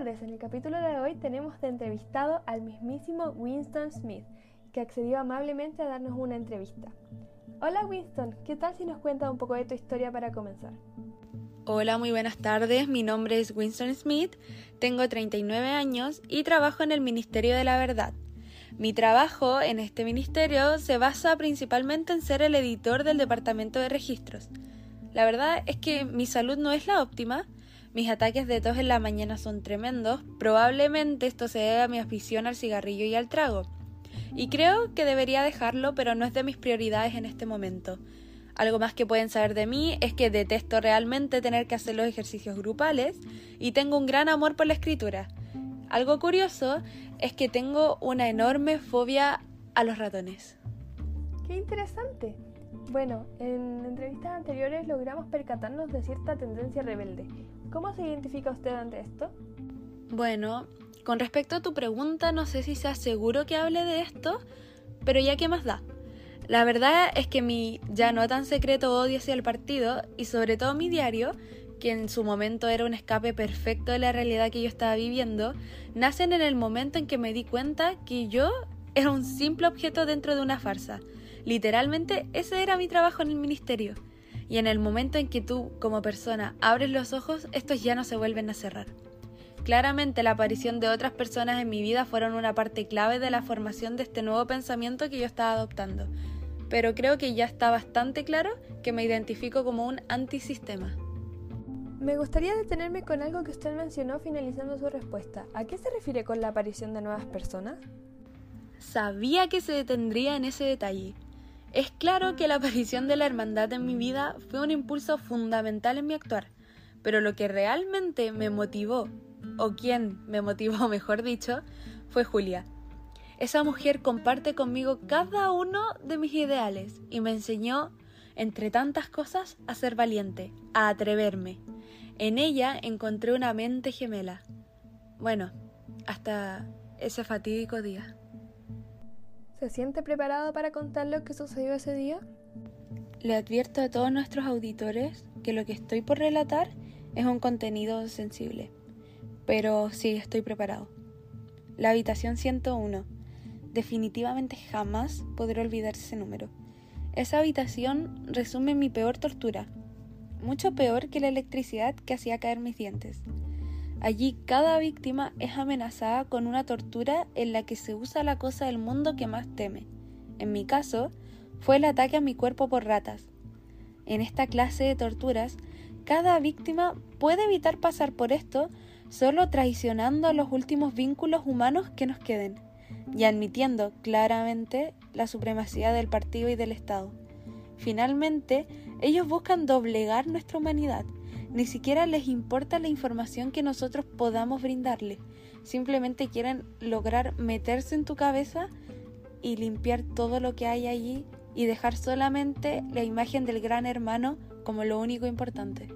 Tardes, en el capítulo de hoy tenemos de entrevistado al mismísimo Winston Smith, que accedió amablemente a darnos una entrevista. Hola Winston, ¿qué tal si nos cuentas un poco de tu historia para comenzar? Hola, muy buenas tardes. Mi nombre es Winston Smith, tengo 39 años y trabajo en el Ministerio de la Verdad. Mi trabajo en este ministerio se basa principalmente en ser el editor del Departamento de Registros. La verdad es que mi salud no es la óptima, mis ataques de tos en la mañana son tremendos, probablemente esto se debe a mi afición al cigarrillo y al trago. Y creo que debería dejarlo, pero no es de mis prioridades en este momento. Algo más que pueden saber de mí es que detesto realmente tener que hacer los ejercicios grupales y tengo un gran amor por la escritura. Algo curioso es que tengo una enorme fobia a los ratones. ¡Qué interesante! Bueno, en entrevistas anteriores logramos percatarnos de cierta tendencia rebelde. ¿Cómo se identifica usted ante esto? Bueno, con respecto a tu pregunta, no sé si sea seguro que hable de esto, pero ya que más da. La verdad es que mi ya no tan secreto odio hacia el partido y sobre todo mi diario, que en su momento era un escape perfecto de la realidad que yo estaba viviendo, nacen en el momento en que me di cuenta que yo era un simple objeto dentro de una farsa. Literalmente ese era mi trabajo en el ministerio. Y en el momento en que tú, como persona, abres los ojos, estos ya no se vuelven a cerrar. Claramente la aparición de otras personas en mi vida fueron una parte clave de la formación de este nuevo pensamiento que yo estaba adoptando, pero creo que ya está bastante claro que me identifico como un antisistema. Me gustaría detenerme con algo que usted mencionó finalizando su respuesta. ¿A qué se refiere con la aparición de nuevas personas? Sabía que se detendría en ese detalle. Es claro que la aparición de la hermandad en mi vida fue un impulso fundamental en mi actuar, pero lo que realmente me motivó, o quien me motivó mejor dicho, fue Julia. Esa mujer comparte conmigo cada uno de mis ideales y me enseñó, entre tantas cosas, a ser valiente, a atreverme. En ella encontré una mente gemela. Bueno, hasta ese fatídico día. ¿Se siente preparado para contar lo que sucedió ese día? Le advierto a todos nuestros auditores que lo que estoy por relatar es un contenido sensible. Pero sí, estoy preparado. La habitación 101 definitivamente jamás podré olvidar ese número. Esa habitación resume mi peor tortura, mucho peor que la electricidad que hacía caer mis dientes. Allí cada víctima es amenazada con una tortura en la que se usa la cosa del mundo que más teme. En mi caso, fue el ataque a mi cuerpo por ratas. En esta clase de torturas, cada víctima puede evitar pasar por esto solo traicionando los últimos vínculos humanos que nos queden y admitiendo claramente la supremacía del partido y del Estado. Finalmente, ellos buscan doblegar nuestra humanidad. Ni siquiera les importa la información que nosotros podamos brindarles. Simplemente quieren lograr meterse en tu cabeza y limpiar todo lo que hay allí y dejar solamente la imagen del gran hermano como lo único importante.